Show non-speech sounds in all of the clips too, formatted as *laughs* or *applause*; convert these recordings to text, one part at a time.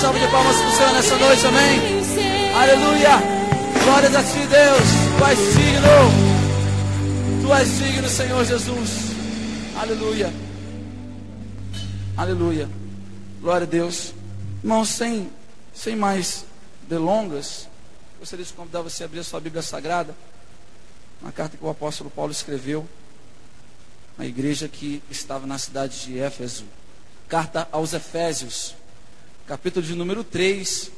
salva de palmas para o Senhor nessa noite, amém? Aleluia! Glórias a ti, Deus. Tu és digno. Tu és digno, Senhor Jesus. Aleluia. Aleluia. Glória a Deus. Irmãos, sem, sem mais delongas, gostaria de convidar você a abrir a sua Bíblia Sagrada, na carta que o apóstolo Paulo escreveu na igreja que estava na cidade de Éfeso. Carta aos Efésios, capítulo de número 3,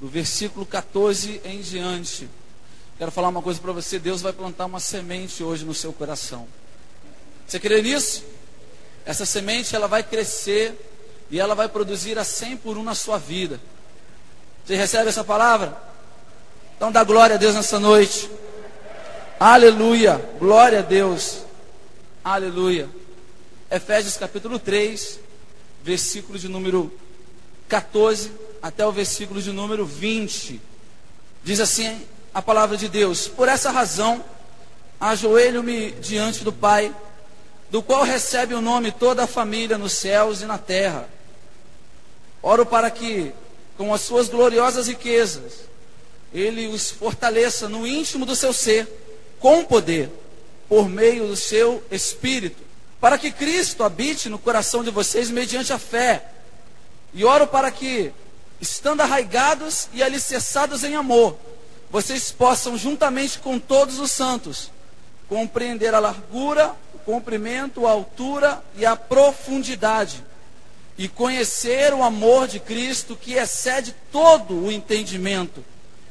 do versículo 14 em diante. Quero falar uma coisa para você: Deus vai plantar uma semente hoje no seu coração. Você crê nisso? Essa semente ela vai crescer e ela vai produzir a 100 por um na sua vida. Você recebe essa palavra? Então dá glória a Deus nessa noite. Aleluia. Glória a Deus. Aleluia. Efésios capítulo 3, versículo de número 14 até o versículo de número 20. Diz assim a palavra de Deus: Por essa razão, ajoelho-me diante do Pai, do qual recebe o nome toda a família nos céus e na terra. Oro para que, com as suas gloriosas riquezas, Ele os fortaleça no íntimo do seu ser, com poder, por meio do seu Espírito para que Cristo habite no coração de vocês mediante a fé. E oro para que, estando arraigados e alicerçados em amor, vocês possam, juntamente com todos os santos, compreender a largura, o comprimento, a altura e a profundidade, e conhecer o amor de Cristo que excede todo o entendimento,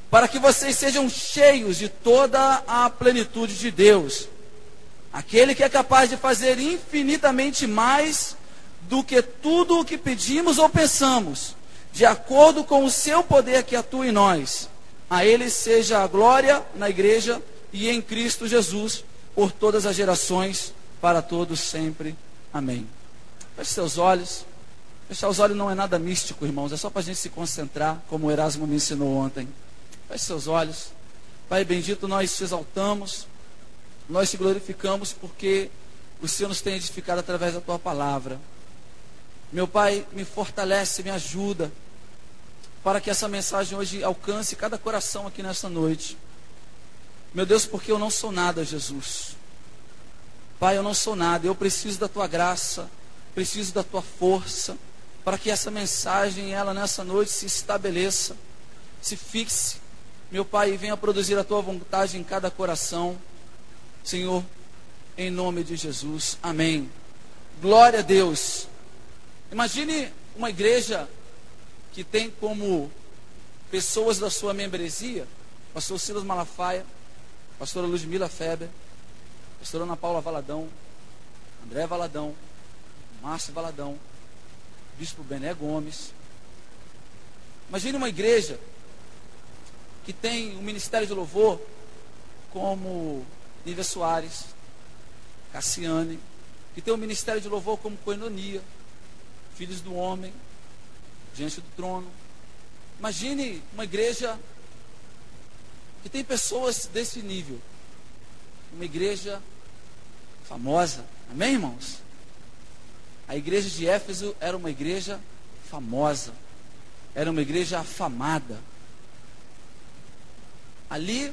para que vocês sejam cheios de toda a plenitude de Deus. Aquele que é capaz de fazer infinitamente mais do que tudo o que pedimos ou pensamos, de acordo com o seu poder que atua em nós. A Ele seja a glória na igreja e em Cristo Jesus, por todas as gerações, para todos sempre. Amém. Feche seus olhos. Fechar os olhos não é nada místico, irmãos, é só para a gente se concentrar, como o Erasmo me ensinou ontem. Feche seus olhos. Pai bendito, nós te exaltamos. Nós te glorificamos porque o Senhor nos tem edificado através da tua palavra. Meu Pai, me fortalece, me ajuda, para que essa mensagem hoje alcance cada coração aqui nesta noite. Meu Deus, porque eu não sou nada, Jesus. Pai, eu não sou nada, eu preciso da tua graça, preciso da tua força, para que essa mensagem, ela nessa noite se estabeleça, se fixe, meu Pai, e venha produzir a tua vontade em cada coração. Senhor, em nome de Jesus. Amém. Glória a Deus. Imagine uma igreja que tem como pessoas da sua membresia, pastor Silas Malafaia, pastora Ludmila Feber, pastora Ana Paula Valadão, André Valadão, Márcio Valadão, bispo Bené Gomes. Imagine uma igreja que tem o ministério de louvor como Nívia Soares, Cassiane, que tem o ministério de louvor como coenonia, filhos do homem, diante do trono. Imagine uma igreja que tem pessoas desse nível. Uma igreja famosa. Amém, irmãos? A igreja de Éfeso era uma igreja famosa. Era uma igreja afamada. Ali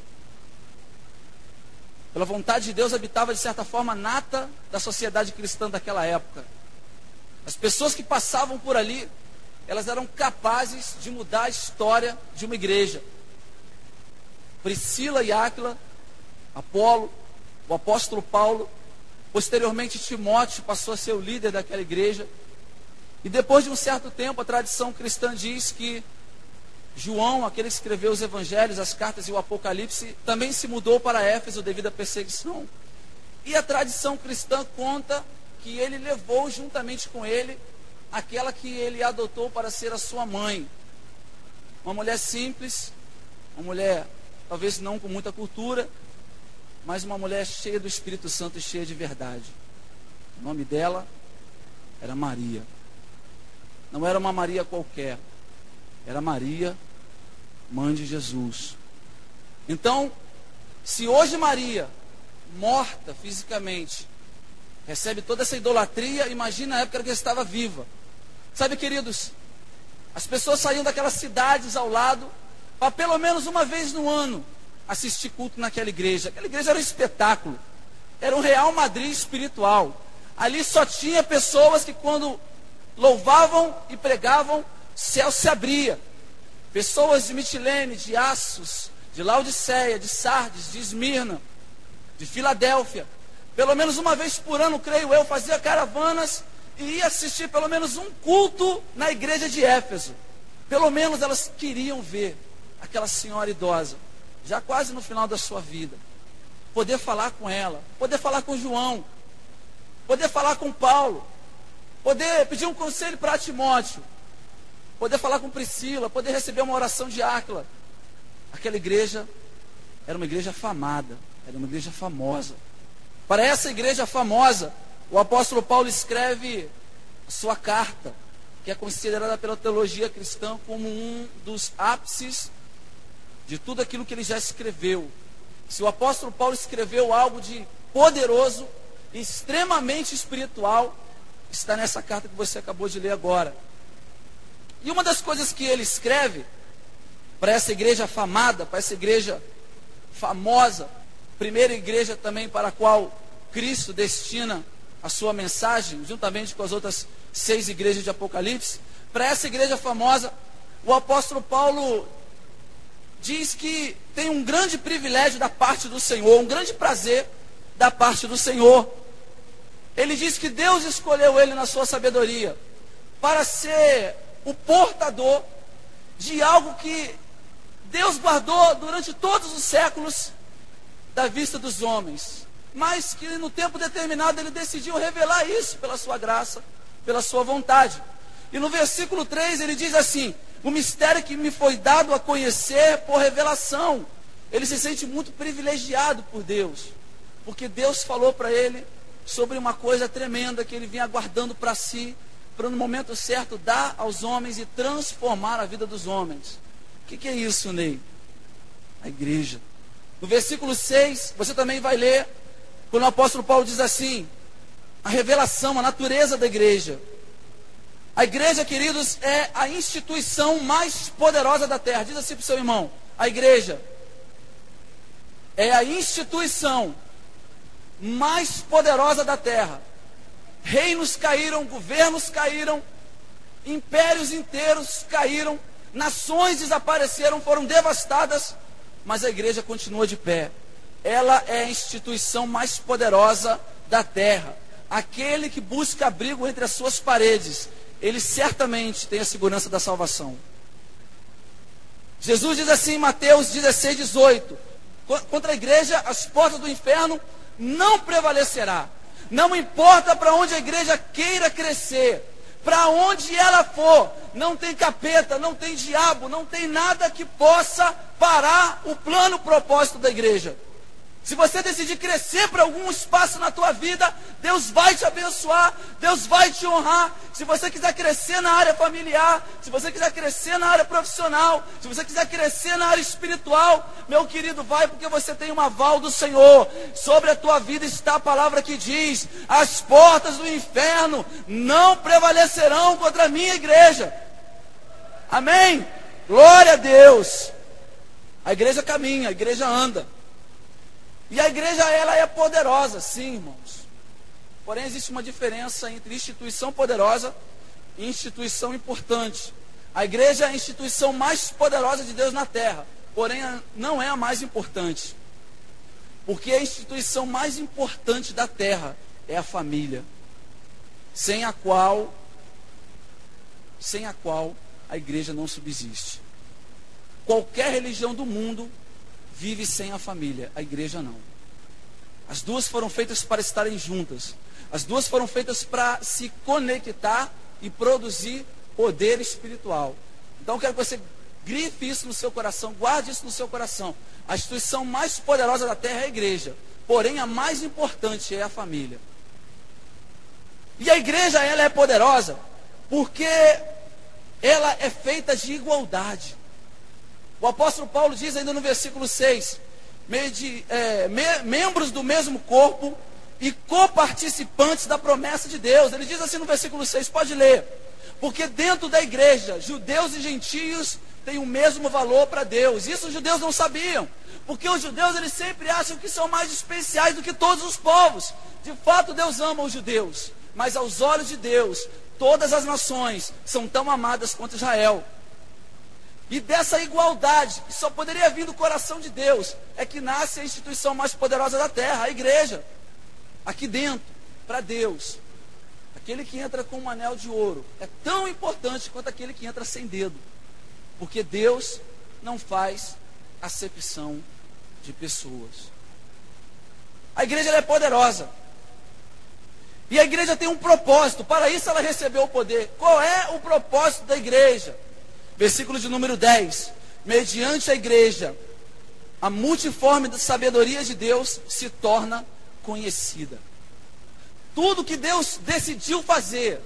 pela vontade de Deus, habitava de certa forma nata da sociedade cristã daquela época. As pessoas que passavam por ali, elas eram capazes de mudar a história de uma igreja. Priscila e Áquila, Apolo, o apóstolo Paulo, posteriormente Timóteo passou a ser o líder daquela igreja. E depois de um certo tempo, a tradição cristã diz que João, aquele que escreveu os evangelhos, as cartas e o Apocalipse, também se mudou para Éfeso devido à perseguição. E a tradição cristã conta que ele levou juntamente com ele aquela que ele adotou para ser a sua mãe. Uma mulher simples, uma mulher talvez não com muita cultura, mas uma mulher cheia do Espírito Santo e cheia de verdade. O nome dela era Maria. Não era uma Maria qualquer, era Maria mãe de Jesus. Então, se hoje Maria, morta fisicamente, recebe toda essa idolatria, imagina a época que ela estava viva. Sabe, queridos, As pessoas saíam daquelas cidades ao lado para pelo menos uma vez no ano assistir culto naquela igreja. Aquela igreja era um espetáculo. Era um Real Madrid espiritual. Ali só tinha pessoas que quando louvavam e pregavam, céu se abria. Pessoas de Mitilene, de Assos, de Laodiceia, de Sardes, de Esmirna, de Filadélfia. Pelo menos uma vez por ano, creio eu, fazia caravanas e ia assistir pelo menos um culto na igreja de Éfeso. Pelo menos elas queriam ver aquela senhora idosa, já quase no final da sua vida. Poder falar com ela, poder falar com João, poder falar com Paulo, poder pedir um conselho para Timóteo, poder falar com Priscila, poder receber uma oração de Áquila. Aquela igreja era uma igreja famada, era uma igreja famosa. Para essa igreja famosa, o apóstolo Paulo escreve sua carta, que é considerada pela teologia cristã como um dos ápices de tudo aquilo que ele já escreveu. Se o apóstolo Paulo escreveu algo de poderoso, extremamente espiritual, está nessa carta que você acabou de ler agora. E uma das coisas que ele escreve para essa igreja famada, para essa igreja famosa, primeira igreja também para a qual Cristo destina a sua mensagem, juntamente com as outras seis igrejas de Apocalipse, para essa igreja famosa, o apóstolo Paulo diz que tem um grande privilégio da parte do Senhor, um grande prazer da parte do Senhor. Ele diz que Deus escolheu ele na sua sabedoria para ser o portador de algo que Deus guardou durante todos os séculos da vista dos homens, mas que no tempo determinado ele decidiu revelar isso pela sua graça, pela sua vontade. E no versículo 3 ele diz assim: O mistério que me foi dado a conhecer por revelação. Ele se sente muito privilegiado por Deus, porque Deus falou para ele sobre uma coisa tremenda que ele vinha aguardando para si, para no momento certo dar aos homens e transformar a vida dos homens. O que, que é isso, Ney? A igreja. No versículo 6, você também vai ler, quando o apóstolo Paulo diz assim: a revelação, a natureza da igreja. A igreja, queridos, é a instituição mais poderosa da terra. Diz assim para o seu irmão: a igreja é a instituição mais poderosa da terra. Reinos caíram, governos caíram, impérios inteiros caíram, nações desapareceram, foram devastadas, mas a igreja continua de pé. Ela é a instituição mais poderosa da terra. Aquele que busca abrigo entre as suas paredes, ele certamente tem a segurança da salvação. Jesus diz assim em Mateus 16, 18: Contra a igreja, as portas do inferno não prevalecerá. Não importa para onde a igreja queira crescer, para onde ela for, não tem capeta, não tem diabo, não tem nada que possa parar o plano, propósito da igreja. Se você decidir crescer para algum espaço na tua vida, Deus vai te abençoar, Deus vai te honrar. Se você quiser crescer na área familiar, se você quiser crescer na área profissional, se você quiser crescer na área espiritual, meu querido, vai porque você tem um aval do Senhor. Sobre a tua vida está a palavra que diz: as portas do inferno não prevalecerão contra a minha igreja. Amém? Glória a Deus. A igreja caminha, a igreja anda. E a igreja, ela é poderosa, sim, irmãos. Porém, existe uma diferença entre instituição poderosa e instituição importante. A igreja é a instituição mais poderosa de Deus na terra, porém não é a mais importante. Porque a instituição mais importante da terra é a família, sem a qual sem a qual a igreja não subsiste. Qualquer religião do mundo vive sem a família, a igreja não. As duas foram feitas para estarem juntas. As duas foram feitas para se conectar e produzir poder espiritual. Então eu quero que você grife isso no seu coração, guarde isso no seu coração. A instituição mais poderosa da terra é a igreja, porém a mais importante é a família. E a igreja ela é poderosa porque ela é feita de igualdade. O apóstolo Paulo diz ainda no versículo 6: de, é, me, membros do mesmo corpo e coparticipantes da promessa de Deus. Ele diz assim no versículo 6, pode ler. Porque dentro da igreja, judeus e gentios têm o mesmo valor para Deus. Isso os judeus não sabiam. Porque os judeus eles sempre acham que são mais especiais do que todos os povos. De fato, Deus ama os judeus. Mas aos olhos de Deus, todas as nações são tão amadas quanto Israel. E dessa igualdade, que só poderia vir do coração de Deus, é que nasce a instituição mais poderosa da terra, a igreja. Aqui dentro, para Deus. Aquele que entra com um anel de ouro é tão importante quanto aquele que entra sem dedo. Porque Deus não faz acepção de pessoas. A igreja é poderosa. E a igreja tem um propósito. Para isso ela recebeu o poder. Qual é o propósito da igreja? Versículo de número 10. Mediante a igreja, a multiforme sabedoria de Deus se torna conhecida. Tudo que Deus decidiu fazer,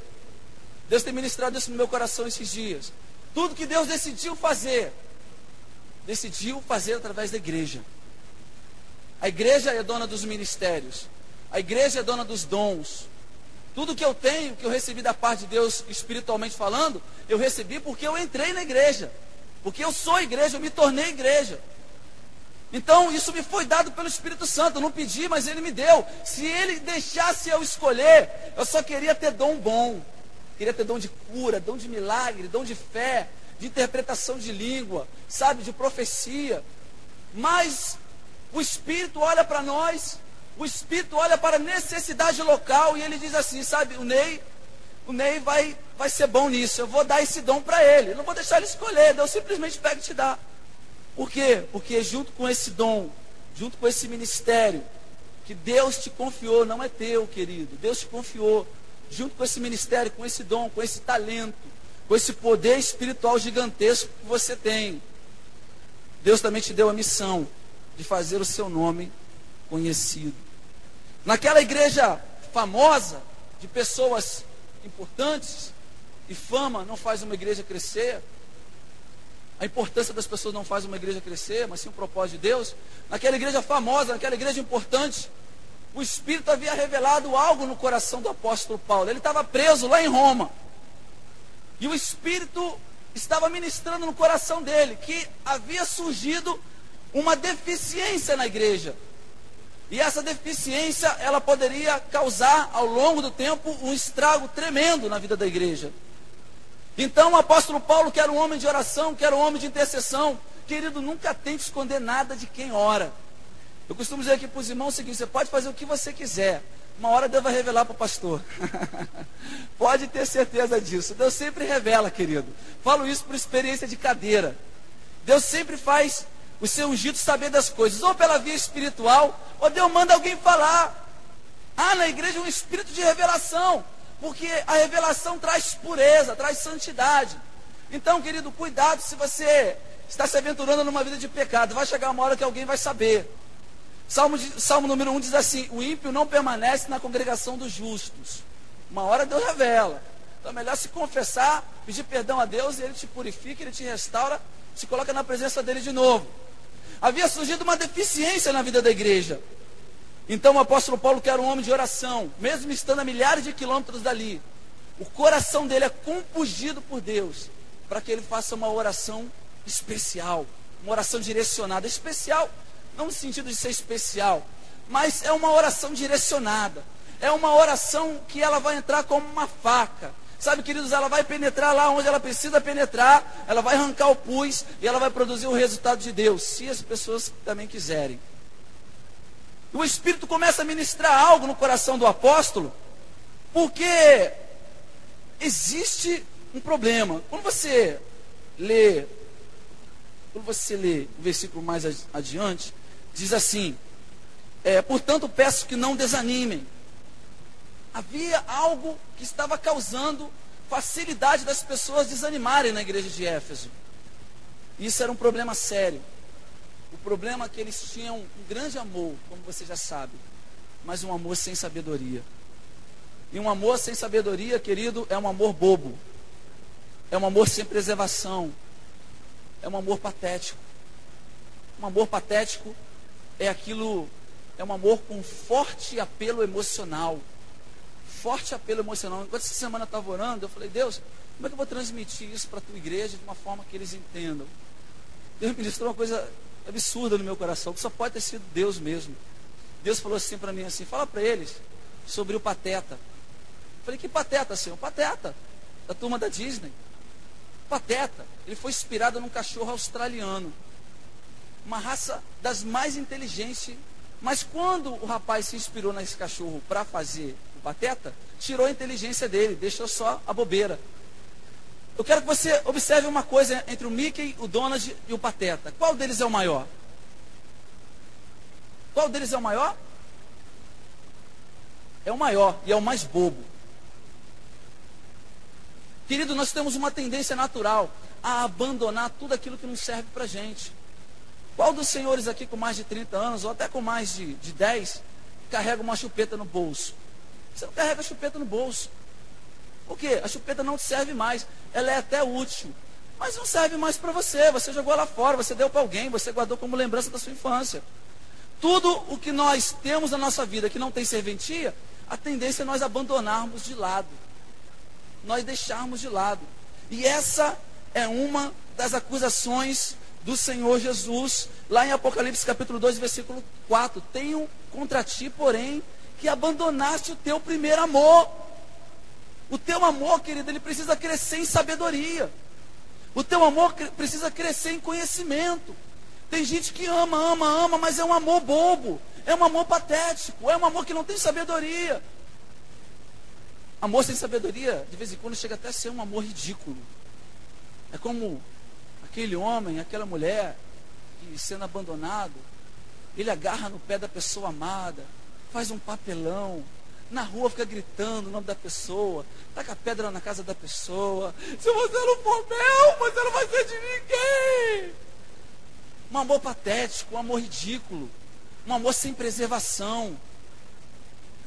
Deus tem ministrado isso no meu coração esses dias. Tudo que Deus decidiu fazer, decidiu fazer através da igreja. A igreja é dona dos ministérios. A igreja é dona dos dons. Tudo que eu tenho, que eu recebi da parte de Deus, espiritualmente falando, eu recebi porque eu entrei na igreja. Porque eu sou igreja, eu me tornei igreja. Então, isso me foi dado pelo Espírito Santo. Eu não pedi, mas ele me deu. Se ele deixasse eu escolher, eu só queria ter dom bom. Queria ter dom de cura, dom de milagre, dom de fé, de interpretação de língua, sabe, de profecia. Mas o Espírito olha para nós o Espírito olha para a necessidade local e ele diz assim, sabe, o Ney, o Ney vai, vai ser bom nisso, eu vou dar esse dom para ele. Eu não vou deixar ele escolher, Deus simplesmente pega e te dá. Por quê? Porque junto com esse dom, junto com esse ministério, que Deus te confiou, não é teu, querido. Deus te confiou, junto com esse ministério, com esse dom, com esse talento, com esse poder espiritual gigantesco que você tem. Deus também te deu a missão de fazer o seu nome conhecido. Naquela igreja famosa, de pessoas importantes, e fama não faz uma igreja crescer, a importância das pessoas não faz uma igreja crescer, mas sim o propósito de Deus. Naquela igreja famosa, naquela igreja importante, o Espírito havia revelado algo no coração do apóstolo Paulo. Ele estava preso lá em Roma. E o Espírito estava ministrando no coração dele que havia surgido uma deficiência na igreja. E essa deficiência, ela poderia causar ao longo do tempo um estrago tremendo na vida da igreja. Então o apóstolo Paulo, que era um homem de oração, que era um homem de intercessão, querido, nunca tente esconder nada de quem ora. Eu costumo dizer aqui para os irmãos o seguinte: você pode fazer o que você quiser, uma hora Deus vai revelar para o pastor. *laughs* pode ter certeza disso. Deus sempre revela, querido. Falo isso por experiência de cadeira. Deus sempre faz o seu ungido saber das coisas, ou pela via espiritual, ou Deus manda alguém falar. Ah, na igreja um espírito de revelação, porque a revelação traz pureza, traz santidade. Então, querido, cuidado se você está se aventurando numa vida de pecado. Vai chegar uma hora que alguém vai saber. Salmo, Salmo número 1 diz assim: O ímpio não permanece na congregação dos justos. Uma hora Deus revela. Então é melhor se confessar, pedir perdão a Deus, e Ele te purifica, Ele te restaura, se coloca na presença dele de novo havia surgido uma deficiência na vida da igreja. Então o apóstolo Paulo, que era um homem de oração, mesmo estando a milhares de quilômetros dali, o coração dele é compungido por Deus para que ele faça uma oração especial, uma oração direcionada. Especial, não no sentido de ser especial, mas é uma oração direcionada. É uma oração que ela vai entrar como uma faca. Sabe, queridos, ela vai penetrar lá onde ela precisa penetrar, ela vai arrancar o pus e ela vai produzir o resultado de Deus, se as pessoas também quiserem. O Espírito começa a ministrar algo no coração do apóstolo, porque existe um problema. Quando você lê, quando você lê o versículo mais adiante, diz assim: é, portanto, peço que não desanimem havia algo que estava causando facilidade das pessoas desanimarem na igreja de Éfeso. Isso era um problema sério. O problema é que eles tinham um grande amor, como você já sabe, mas um amor sem sabedoria. E um amor sem sabedoria, querido, é um amor bobo. É um amor sem preservação. É um amor patético. Um amor patético é aquilo, é um amor com forte apelo emocional forte apelo emocional. Enquanto essa semana eu estava orando, eu falei, Deus, Como é que eu vou transmitir isso para a tua igreja de uma forma que eles entendam? Deus ministrou uma coisa absurda no meu coração, que só pode ter sido Deus mesmo. Deus falou assim para mim assim, fala para eles sobre o Pateta. Eu falei, que Pateta, senhor? Pateta, da turma da Disney. Pateta, ele foi inspirado num cachorro australiano. Uma raça das mais inteligentes. Mas quando o rapaz se inspirou nesse cachorro para fazer Pateta, tirou a inteligência dele, deixou só a bobeira. Eu quero que você observe uma coisa entre o Mickey, o Donald e o Pateta. Qual deles é o maior? Qual deles é o maior? É o maior e é o mais bobo. Querido, nós temos uma tendência natural a abandonar tudo aquilo que não serve para gente. Qual dos senhores aqui com mais de 30 anos, ou até com mais de, de 10, carrega uma chupeta no bolso? Você não carrega a chupeta no bolso. Por quê? A chupeta não te serve mais. Ela é até útil. Mas não serve mais para você. Você jogou lá fora, você deu para alguém, você guardou como lembrança da sua infância. Tudo o que nós temos na nossa vida que não tem serventia, a tendência é nós abandonarmos de lado. Nós deixarmos de lado. E essa é uma das acusações do Senhor Jesus, lá em Apocalipse capítulo 2, versículo 4. Tenho contra ti, porém, que abandonaste o teu primeiro amor. O teu amor, querido, ele precisa crescer em sabedoria. O teu amor precisa crescer em conhecimento. Tem gente que ama, ama, ama, mas é um amor bobo. É um amor patético. É um amor que não tem sabedoria. Amor sem sabedoria, de vez em quando, chega até a ser um amor ridículo. É como aquele homem, aquela mulher, que sendo abandonado, ele agarra no pé da pessoa amada, faz um papelão, na rua fica gritando o nome da pessoa, taca pedra na casa da pessoa. Se você não for meu, você não vai ser de ninguém. Um amor patético, um amor ridículo, um amor sem preservação.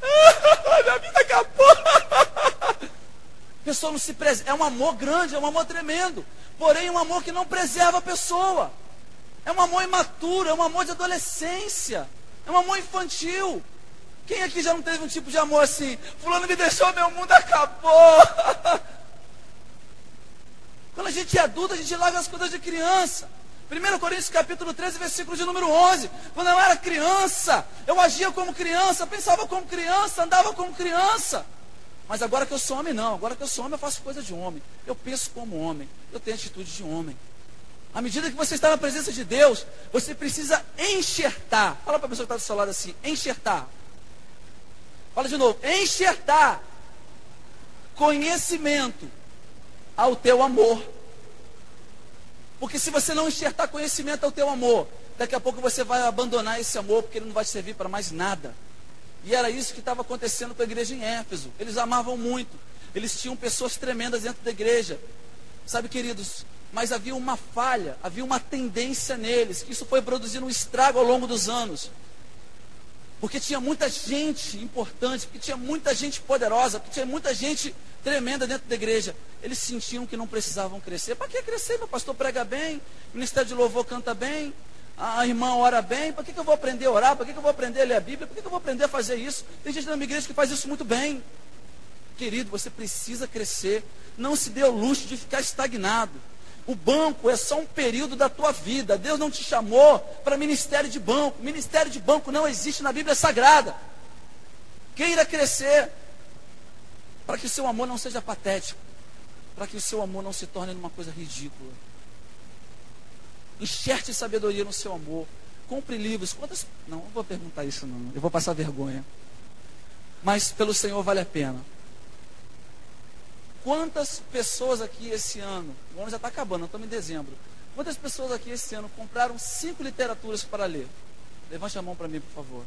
*laughs* Minha vida acabou. *laughs* Pessoa não se preserva. É um amor grande, é um amor tremendo. Porém, um amor que não preserva a pessoa. É um amor imaturo, é um amor de adolescência. É um amor infantil. Quem aqui já não teve um tipo de amor assim? Fulano me deixou, meu mundo acabou. *laughs* Quando a gente é adulto, a gente larga as coisas de criança. 1 Coríntios capítulo 13, versículo de número 11. Quando eu era criança, eu agia como criança, pensava como criança, andava como criança. Mas agora que eu sou homem, não. Agora que eu sou homem, eu faço coisa de homem. Eu penso como homem. Eu tenho atitude de homem. À medida que você está na presença de Deus, você precisa enxertar. Fala para a pessoa que está do seu lado assim: enxertar. Fala de novo: enxertar conhecimento ao teu amor. Porque se você não enxertar conhecimento ao teu amor, daqui a pouco você vai abandonar esse amor, porque ele não vai servir para mais nada. E era isso que estava acontecendo com a igreja em Éfeso. Eles amavam muito. Eles tinham pessoas tremendas dentro da igreja. Sabe, queridos, mas havia uma falha, havia uma tendência neles, que isso foi produzindo um estrago ao longo dos anos. Porque tinha muita gente importante, porque tinha muita gente poderosa, porque tinha muita gente tremenda dentro da igreja. Eles sentiam que não precisavam crescer. Para que crescer? Meu pastor prega bem, o ministério de louvor canta bem, a irmã ora bem. Para que, que eu vou aprender a orar? Para que, que eu vou aprender a ler a Bíblia? Para que, que eu vou aprender a fazer isso? Tem gente na minha igreja que faz isso muito bem. Querido, você precisa crescer. Não se dê o luxo de ficar estagnado. O banco é só um período da tua vida. Deus não te chamou para ministério de banco. Ministério de banco não existe na Bíblia Sagrada. Queira crescer para que o seu amor não seja patético, para que o seu amor não se torne uma coisa ridícula. Enxerte sabedoria no seu amor. Compre livros. Quantas. Não, não vou perguntar isso, não. Eu vou passar vergonha. Mas pelo Senhor vale a pena. Quantas pessoas aqui esse ano, o ano já está acabando, estamos em dezembro. Quantas pessoas aqui esse ano compraram cinco literaturas para ler? Levante a mão para mim, por favor.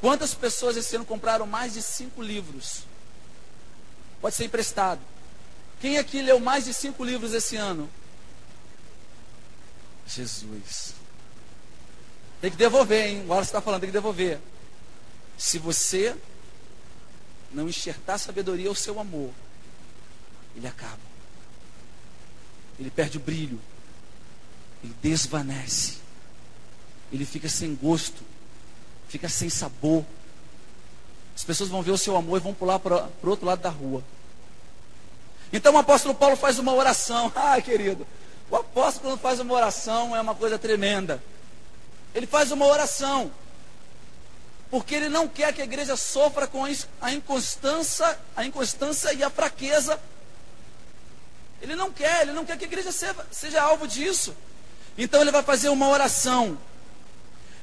Quantas pessoas esse ano compraram mais de cinco livros? Pode ser emprestado. Quem aqui leu mais de cinco livros esse ano? Jesus. Tem que devolver, hein? Agora você está falando, tem que devolver. Se você não enxertar sabedoria ao seu amor, ele acaba. Ele perde o brilho. Ele desvanece. Ele fica sem gosto. Fica sem sabor. As pessoas vão ver o seu amor e vão pular para o outro lado da rua. Então o apóstolo Paulo faz uma oração. *laughs* Ah, querido, o apóstolo quando faz uma oração é uma coisa tremenda. Ele faz uma oração. Porque ele não quer que a igreja sofra com a inconstância, a inconstância e a fraqueza. Ele não quer, ele não quer que a igreja seja, seja alvo disso. Então ele vai fazer uma oração.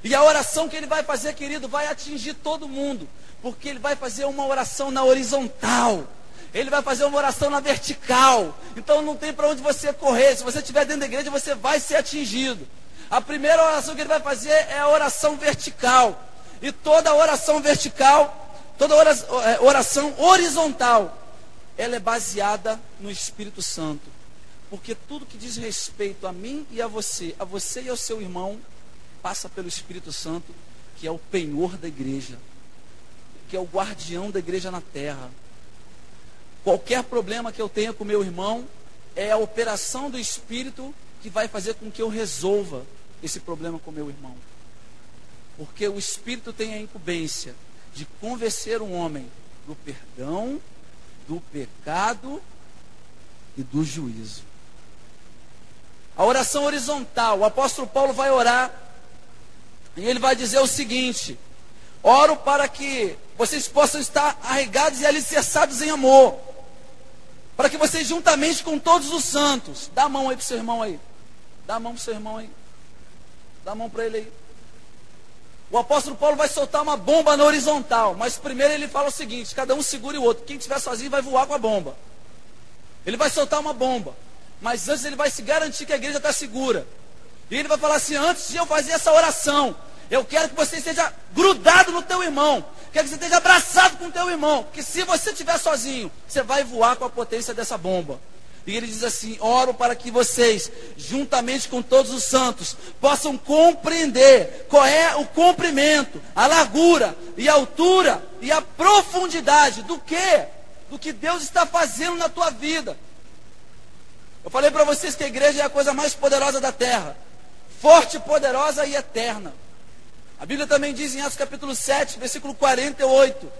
E a oração que ele vai fazer, querido, vai atingir todo mundo. Porque ele vai fazer uma oração na horizontal. Ele vai fazer uma oração na vertical. Então não tem para onde você correr. Se você estiver dentro da igreja, você vai ser atingido. A primeira oração que ele vai fazer é a oração vertical. E toda oração vertical, toda é, oração horizontal, ela é baseada no Espírito Santo. Porque tudo que diz respeito a mim e a você, a você e ao seu irmão, passa pelo Espírito Santo, que é o penhor da igreja, que é o guardião da igreja na terra. Qualquer problema que eu tenha com meu irmão, é a operação do Espírito que vai fazer com que eu resolva esse problema com meu irmão. Porque o Espírito tem a incumbência de convencer um homem do perdão, do pecado e do juízo. A oração horizontal, o apóstolo Paulo vai orar e ele vai dizer o seguinte: Oro para que vocês possam estar arregados e alicerçados em amor, para que vocês juntamente com todos os santos, dá a mão aí para o seu irmão aí, dá a mão para o seu irmão aí, dá a mão para ele aí. O apóstolo Paulo vai soltar uma bomba na horizontal, mas primeiro ele fala o seguinte: cada um segure o outro. Quem estiver sozinho vai voar com a bomba. Ele vai soltar uma bomba, mas antes ele vai se garantir que a igreja está segura. E ele vai falar assim: antes de eu fazer essa oração, eu quero que você esteja grudado no teu irmão. Quero que você esteja abraçado com o teu irmão. Porque se você estiver sozinho, você vai voar com a potência dessa bomba. E ele diz assim: oro para que vocês, juntamente com todos os santos, possam compreender qual é o comprimento, a largura e a altura e a profundidade do que? Do que Deus está fazendo na tua vida. Eu falei para vocês que a igreja é a coisa mais poderosa da terra forte, poderosa e eterna. A Bíblia também diz em Atos capítulo 7, versículo 48,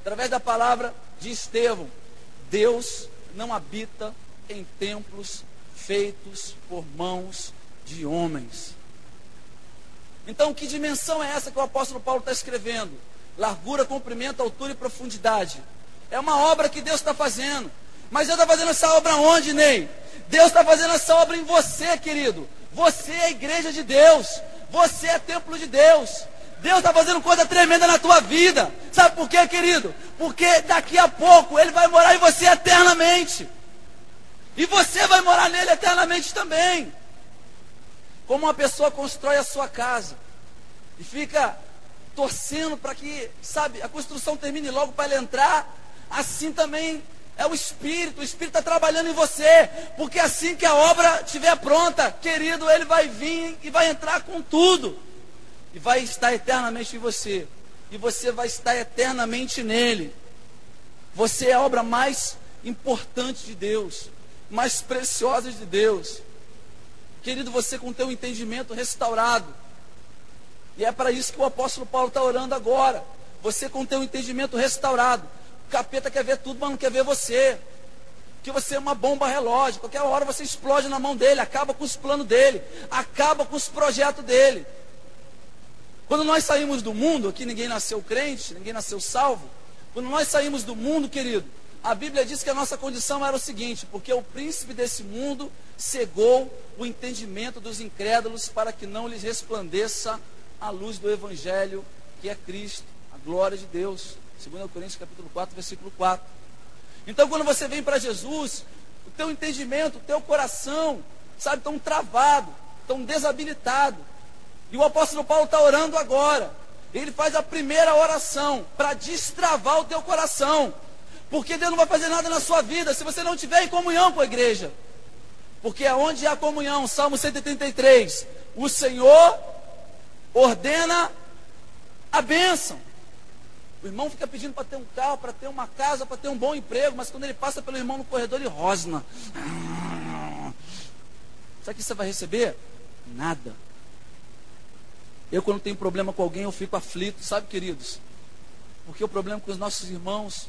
através da palavra de Estevão: Deus não habita em templos feitos por mãos de homens. Então, que dimensão é essa que o apóstolo Paulo está escrevendo? Largura, comprimento, altura e profundidade. É uma obra que Deus está fazendo. Mas Deus está fazendo essa obra onde, Ney? Deus está fazendo essa obra em você, querido. Você é a igreja de Deus. Você é templo de Deus. Deus está fazendo coisa tremenda na tua vida. Sabe por quê, querido? Porque daqui a pouco Ele vai morar em você eternamente. E você vai morar nele eternamente também. Como uma pessoa constrói a sua casa e fica torcendo para que, sabe, a construção termine logo para ele entrar, assim também é o Espírito, o Espírito está trabalhando em você, porque assim que a obra estiver pronta, querido, ele vai vir e vai entrar com tudo, e vai estar eternamente em você, e você vai estar eternamente nele. Você é a obra mais importante de Deus, mais preciosa de Deus. Querido, você com teu entendimento restaurado, e é para isso que o apóstolo Paulo está orando agora. Você com teu entendimento restaurado. O capeta quer ver tudo, mas não quer ver você. Que você é uma bomba relógio. Qualquer hora você explode na mão dele, acaba com os planos dele, acaba com os projetos dele. Quando nós saímos do mundo, aqui ninguém nasceu crente, ninguém nasceu salvo. Quando nós saímos do mundo, querido, a Bíblia diz que a nossa condição era o seguinte: porque o príncipe desse mundo cegou o entendimento dos incrédulos para que não lhes resplandeça a luz do Evangelho, que é Cristo, a glória de Deus. 2 Coríntios capítulo 4, versículo 4. Então, quando você vem para Jesus, o teu entendimento, o teu coração, sabe, tão travado, tão desabilitado. E o apóstolo Paulo está orando agora. Ele faz a primeira oração para destravar o teu coração. Porque Deus não vai fazer nada na sua vida se você não tiver em comunhão com a igreja. Porque aonde há comunhão, Salmo 133, o Senhor ordena a bênção. O irmão fica pedindo para ter um carro, para ter uma casa, para ter um bom emprego, mas quando ele passa pelo irmão no corredor, ele rosna. Sabe o que você vai receber? Nada. Eu, quando tenho problema com alguém, eu fico aflito, sabe, queridos? Porque o problema com os nossos irmãos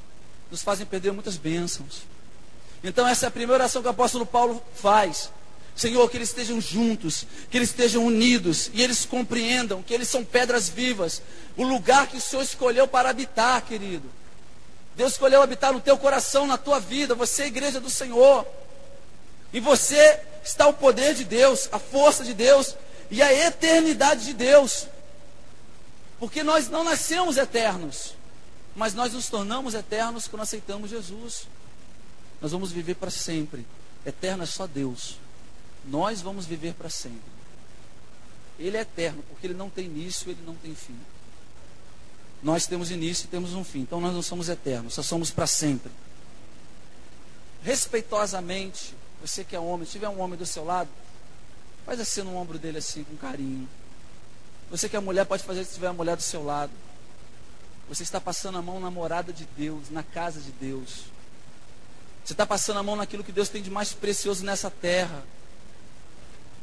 nos fazem perder muitas bênçãos. Então, essa é a primeira oração que o apóstolo Paulo faz. Senhor, que eles estejam juntos, que eles estejam unidos e eles compreendam que eles são pedras vivas, o lugar que o Senhor escolheu para habitar, querido. Deus escolheu habitar no teu coração, na tua vida. Você é a igreja do Senhor. E você está o poder de Deus, a força de Deus e a eternidade de Deus. Porque nós não nascemos eternos, mas nós nos tornamos eternos quando aceitamos Jesus. Nós vamos viver para sempre. Eterno é só Deus. Nós vamos viver para sempre. Ele é eterno, porque ele não tem início, ele não tem fim. Nós temos início e temos um fim. Então nós não somos eternos, só somos para sempre. Respeitosamente, você que é homem, se tiver um homem do seu lado, faz assim no ombro dele assim, com carinho. Você que é mulher, pode fazer se tiver uma mulher do seu lado. Você está passando a mão na morada de Deus, na casa de Deus. Você está passando a mão naquilo que Deus tem de mais precioso nessa terra.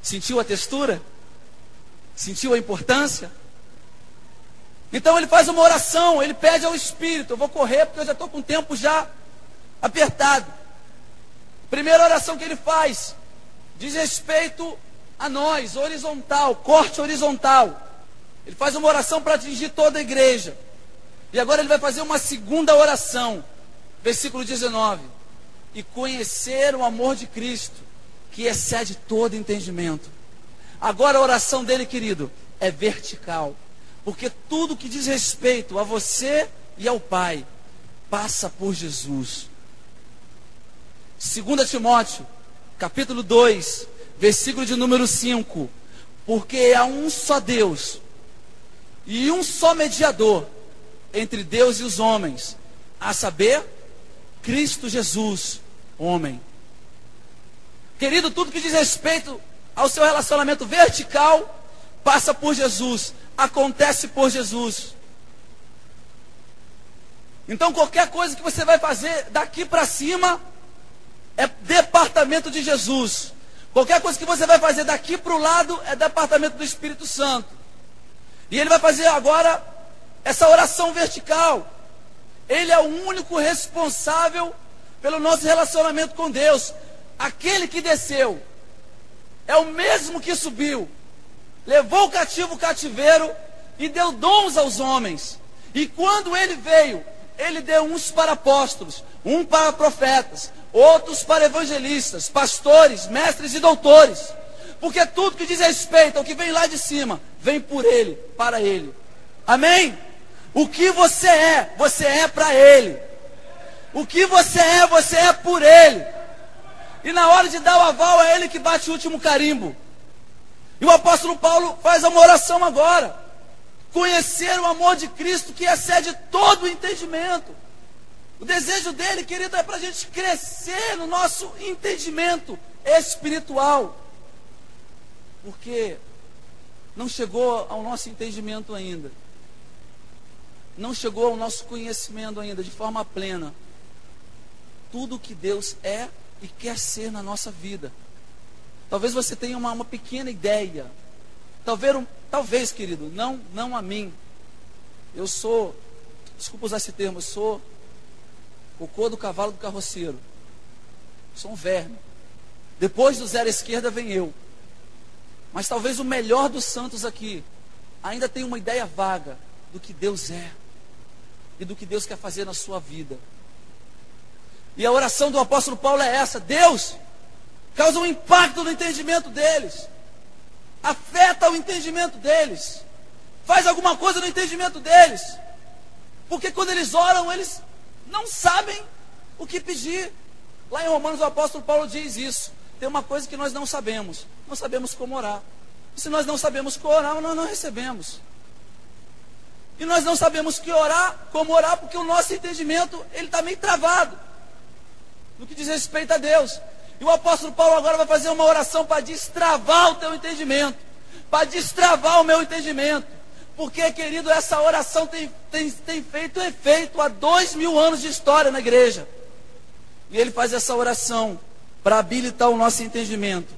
Sentiu a textura? Sentiu a importância? Então ele faz uma oração, ele pede ao Espírito. Eu vou correr porque eu já estou com o tempo já apertado. Primeira oração que ele faz diz respeito a nós, horizontal, corte horizontal. Ele faz uma oração para atingir toda a igreja. E agora ele vai fazer uma segunda oração, versículo 19. E conhecer o amor de Cristo, que excede todo entendimento. Agora a oração dele, querido, é vertical. Porque tudo que diz respeito a você e ao Pai passa por Jesus. 2 Timóteo, capítulo 2, versículo de número 5. Porque há um só Deus e um só mediador entre Deus e os homens, a saber, Cristo Jesus, homem. Querido, tudo que diz respeito ao seu relacionamento vertical passa por Jesus acontece por Jesus. Então qualquer coisa que você vai fazer daqui para cima é departamento de Jesus. Qualquer coisa que você vai fazer daqui para o lado é departamento do Espírito Santo. E ele vai fazer agora essa oração vertical. Ele é o único responsável pelo nosso relacionamento com Deus. Aquele que desceu é o mesmo que subiu levou o cativo o cativeiro e deu dons aos homens. E quando ele veio, ele deu uns para apóstolos, um para profetas, outros para evangelistas, pastores, mestres e doutores. Porque tudo que diz respeito ao que vem lá de cima, vem por ele, para ele. Amém? O que você é, você é para ele. O que você é, você é por ele. E na hora de dar o aval, é ele que bate o último carimbo. E o apóstolo Paulo faz uma oração agora. Conhecer o amor de Cristo que excede todo o entendimento. O desejo dele, querido, é para a gente crescer no nosso entendimento espiritual. Porque não chegou ao nosso entendimento ainda. Não chegou ao nosso conhecimento ainda de forma plena. Tudo que Deus é e quer ser na nossa vida. Talvez você tenha uma, uma pequena ideia. Talvez, um, talvez, querido, não, não a mim. Eu sou, desculpa usar esse termo, eu sou cocô do cavalo do carroceiro. Sou um verme. Depois do zero esquerda vem eu. Mas talvez o melhor dos santos aqui ainda tenha uma ideia vaga do que Deus é e do que Deus quer fazer na sua vida. E a oração do apóstolo Paulo é essa: Deus, causa um impacto no entendimento deles, afeta o entendimento deles, faz alguma coisa no entendimento deles, porque quando eles oram, eles não sabem o que pedir. Lá em Romanos o apóstolo Paulo diz isso. Tem uma coisa que nós não sabemos, não sabemos como orar. E se nós não sabemos como orar, nós não recebemos. E nós não sabemos que orar, como orar, porque o nosso entendimento ele está meio travado no que diz respeito a Deus. E o apóstolo Paulo agora vai fazer uma oração para destravar o teu entendimento, para destravar o meu entendimento. Porque, querido, essa oração tem, tem, tem feito efeito há dois mil anos de história na igreja. E ele faz essa oração para habilitar o nosso entendimento,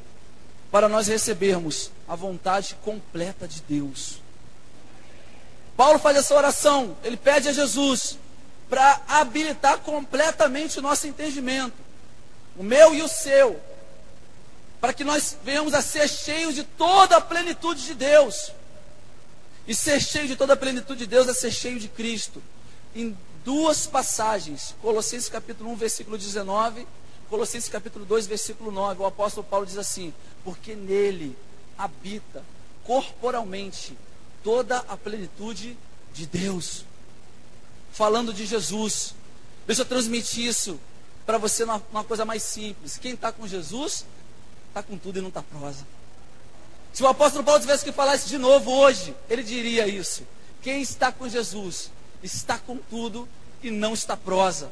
para nós recebermos a vontade completa de Deus. Paulo faz essa oração, ele pede a Jesus para habilitar completamente o nosso entendimento o meu e o seu, para que nós venhamos a ser cheios de toda a plenitude de Deus. E ser cheio de toda a plenitude de Deus é ser cheio de Cristo. Em duas passagens, Colossenses capítulo 1, versículo 19, Colossenses capítulo 2, versículo 9, o apóstolo Paulo diz assim: Porque nele habita corporalmente toda a plenitude de Deus. Falando de Jesus. Deixa eu transmitir isso para você numa, numa coisa mais simples. Quem está com Jesus, está com tudo e não está prosa. Se o apóstolo Paulo tivesse que falar isso de novo hoje, ele diria isso. Quem está com Jesus está com tudo e não está prosa.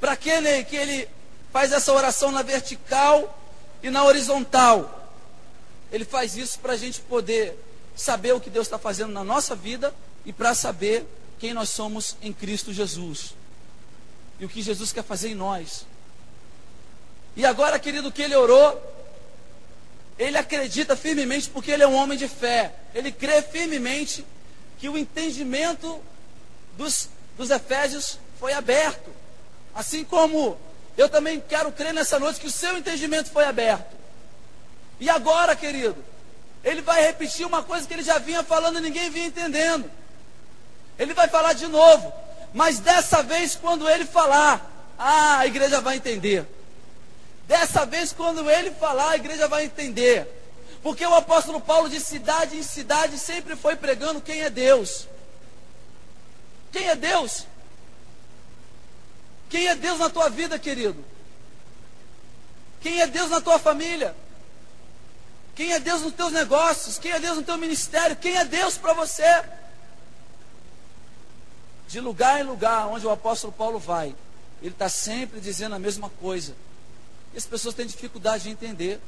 Para aquele que ele faz essa oração na vertical e na horizontal, ele faz isso para a gente poder saber o que Deus está fazendo na nossa vida e para saber quem nós somos em Cristo Jesus e o que Jesus quer fazer em nós. E agora, querido, que ele orou, ele acredita firmemente porque ele é um homem de fé. Ele crê firmemente que o entendimento dos, dos Efésios foi aberto. Assim como eu também quero crer nessa noite que o seu entendimento foi aberto. E agora, querido, ele vai repetir uma coisa que ele já vinha falando e ninguém vinha entendendo. Ele vai falar de novo. Mas dessa vez, quando ele falar, ah, a igreja vai entender. Dessa vez, quando ele falar, a igreja vai entender. Porque o apóstolo Paulo, de cidade em cidade, sempre foi pregando quem é Deus. Quem é Deus? Quem é Deus na tua vida, querido? Quem é Deus na tua família? Quem é Deus nos teus negócios? Quem é Deus no teu ministério? Quem é Deus para você? De lugar em lugar onde o apóstolo Paulo vai, ele está sempre dizendo a mesma coisa. E as pessoas têm dificuldade de entender.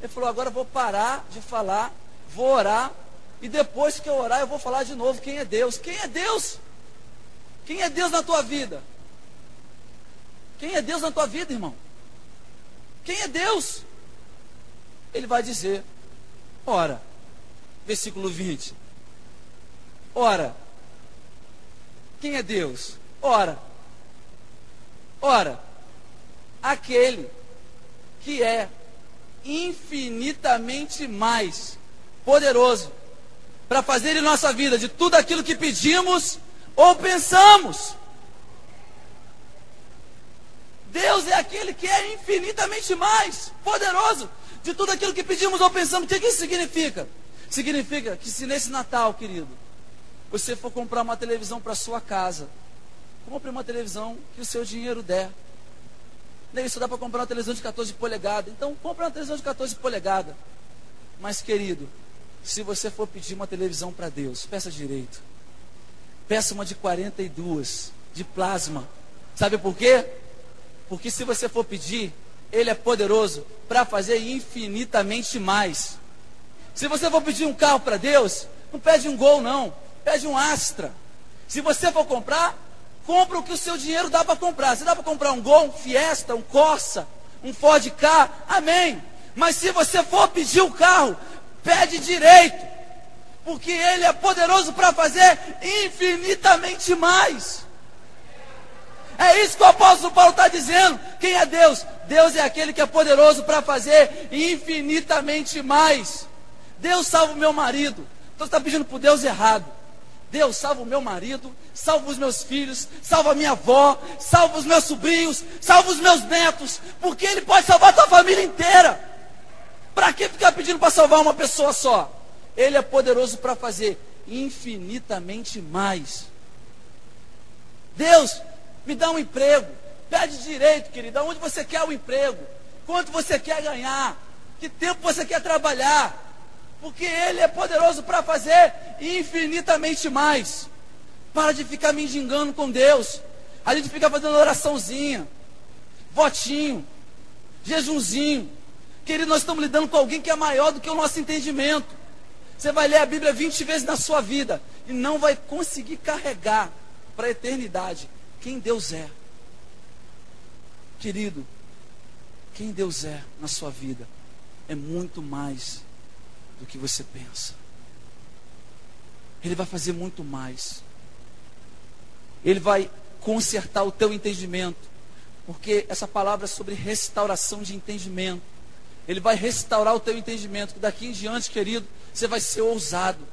Ele falou: agora vou parar de falar, vou orar, e depois que eu orar, eu vou falar de novo quem é Deus. Quem é Deus? Quem é Deus na tua vida? Quem é Deus na tua vida, irmão? Quem é Deus? Ele vai dizer: ora, versículo 20. Ora, quem é Deus? Ora, ora, aquele que é infinitamente mais poderoso para fazer em nossa vida de tudo aquilo que pedimos ou pensamos. Deus é aquele que é infinitamente mais poderoso de tudo aquilo que pedimos ou pensamos. O que, que isso significa? Significa que se nesse Natal, querido, você for comprar uma televisão para sua casa, compre uma televisão que o seu dinheiro der. Nem isso dá para comprar uma televisão de 14 polegadas. Então, compre uma televisão de 14 polegadas. Mas, querido, se você for pedir uma televisão para Deus, peça direito. Peça uma de 42, de plasma. Sabe por quê? Porque se você for pedir, Ele é poderoso para fazer infinitamente mais. Se você for pedir um carro para Deus, não pede um Gol, não. Pede um Astra. Se você for comprar, compra o que o seu dinheiro dá para comprar. Se dá para comprar um Gol, um Fiesta, um Corsa, um Ford K, amém. Mas se você for pedir o um carro, pede direito. Porque Ele é poderoso para fazer infinitamente mais. É isso que o apóstolo Paulo está dizendo. Quem é Deus? Deus é aquele que é poderoso para fazer infinitamente mais. Deus salva o meu marido. Então está pedindo para Deus errado. Deus salva o meu marido, salva os meus filhos, salva a minha avó, salva os meus sobrinhos, salva os meus netos, porque Ele pode salvar a tua família inteira. Para que ficar pedindo para salvar uma pessoa só? Ele é poderoso para fazer infinitamente mais. Deus, me dá um emprego. Pede direito, querido. Aonde você quer o emprego? Quanto você quer ganhar? Que tempo você quer trabalhar? Porque Ele é poderoso para fazer infinitamente mais. Para de ficar me mendigando com Deus. A gente fica fazendo oraçãozinha, votinho, jejumzinho. Querido, nós estamos lidando com alguém que é maior do que o nosso entendimento. Você vai ler a Bíblia 20 vezes na sua vida e não vai conseguir carregar para a eternidade quem Deus é. Querido, quem Deus é na sua vida é muito mais do que você pensa. Ele vai fazer muito mais. Ele vai consertar o teu entendimento. Porque essa palavra é sobre restauração de entendimento. Ele vai restaurar o teu entendimento. Que daqui em diante, querido, você vai ser ousado.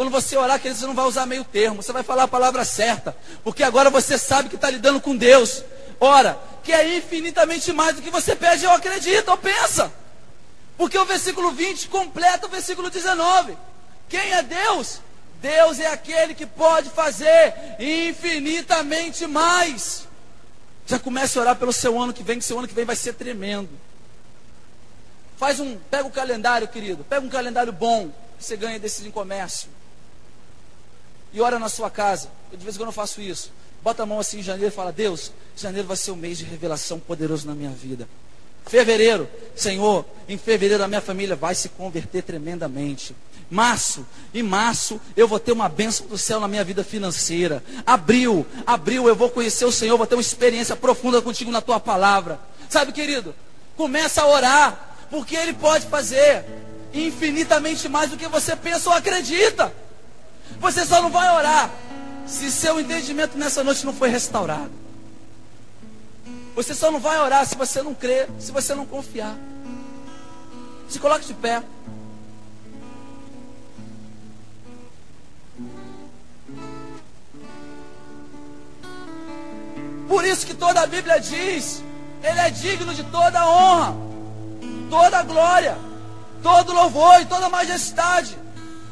Quando você orar, querido, você não vai usar meio termo. Você vai falar a palavra certa. Porque agora você sabe que está lidando com Deus. Ora, que é infinitamente mais do que você pede ou acredita ou pensa. Porque o versículo 20 completa o versículo 19. Quem é Deus? Deus é aquele que pode fazer infinitamente mais. Já comece a orar pelo seu ano que vem, que seu ano que vem vai ser tremendo. Faz um, pega o calendário, querido, pega um calendário bom que você ganha desses em comércio. E ora na sua casa. Eu de vez em quando eu faço isso. Bota a mão assim em janeiro e fala: Deus, janeiro vai ser um mês de revelação poderoso na minha vida. Fevereiro, Senhor, em fevereiro a minha família vai se converter tremendamente. Março, em março eu vou ter uma bênção do céu na minha vida financeira. Abril, abril eu vou conhecer o Senhor, vou ter uma experiência profunda contigo na tua palavra. Sabe, querido? Começa a orar, porque Ele pode fazer infinitamente mais do que você pensa ou acredita. Você só não vai orar se seu entendimento nessa noite não foi restaurado. Você só não vai orar se você não crer, se você não confiar. Se coloque de pé. Por isso que toda a Bíblia diz: Ele é digno de toda honra, toda glória, todo louvor e toda majestade.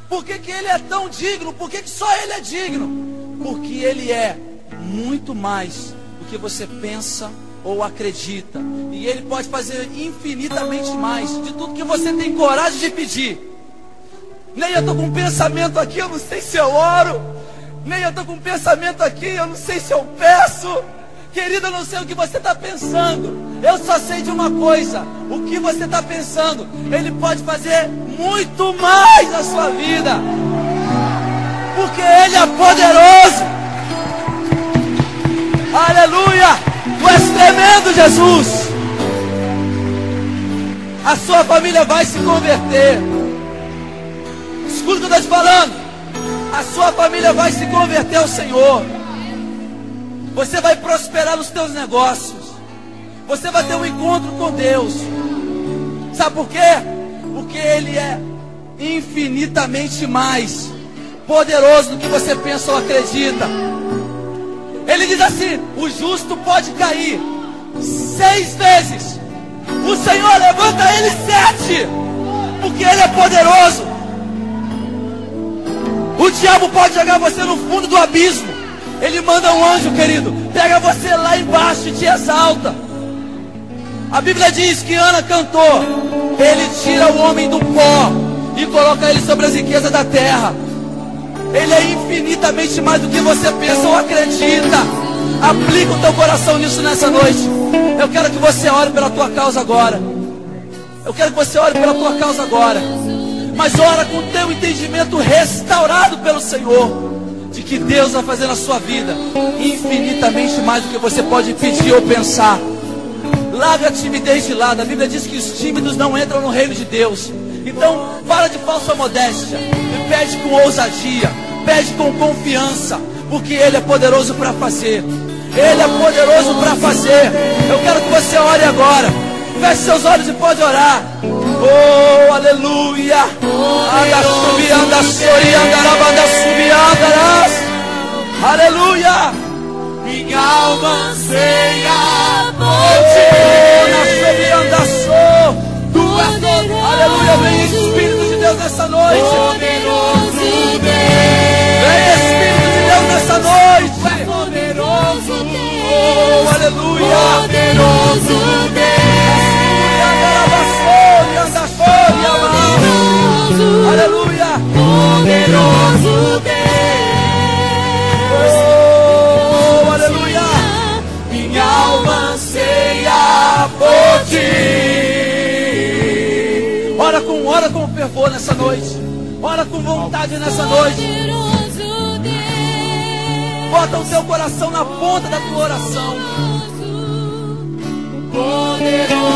Por que, que Ele é tão digno? Por que, que só Ele é digno? Porque Ele é muito mais do que você pensa ou acredita. E Ele pode fazer infinitamente mais de tudo que você tem coragem de pedir. Nem eu estou com um pensamento aqui, eu não sei se eu oro. Nem eu estou com um pensamento aqui, eu não sei se eu peço. Querido, eu não sei o que você está pensando. Eu só sei de uma coisa: o que você está pensando, Ele pode fazer muito mais na sua vida, porque Ele é poderoso. Aleluia! Tu és tremendo, Jesus. A sua família vai se converter. Escuta o que eu estou te falando. A sua família vai se converter ao Senhor. Você vai prosperar nos teus negócios. Você vai ter um encontro com Deus. Sabe por quê? Porque Ele é infinitamente mais poderoso do que você pensa ou acredita. Ele diz assim: o justo pode cair seis vezes. O Senhor levanta ele sete, porque Ele é poderoso. O diabo pode jogar você no fundo do abismo. Ele manda um anjo, querido, pega você lá embaixo e te exalta. A Bíblia diz que Ana cantou: Ele tira o homem do pó e coloca ele sobre as riquezas da terra. Ele é infinitamente mais do que você pensa ou acredita. Aplica o teu coração nisso nessa noite. Eu quero que você ore pela tua causa agora. Eu quero que você ore pela tua causa agora. Mas ora com o teu entendimento restaurado pelo Senhor de que Deus vai fazer na sua vida infinitamente mais do que você pode pedir ou pensar. Larga a timidez de lado. A Bíblia diz que os tímidos não entram no reino de Deus. Então, para de falsa modéstia e pede com ousadia, pede com confiança, porque Ele é poderoso para fazer. Ele é poderoso para fazer. Eu quero que você ore agora. Feche seus olhos e pode orar. Oh, aleluia. Anda subir, anda sori, anda subir. Aleluia. Minha alma anseia Oh. Aleluia. Vem Espírito de Deus nessa noite. Poderoso Vem Deus. Espírito de Deus nessa noite. Poderoso Oh, Deus. aleluia. Poderoso Deus. Poderoso. Aleluia. Poderoso ti. Ora com, ora com fervor nessa noite. Ora com vontade nessa noite. Bota o teu coração na ponta da tua oração. Poderoso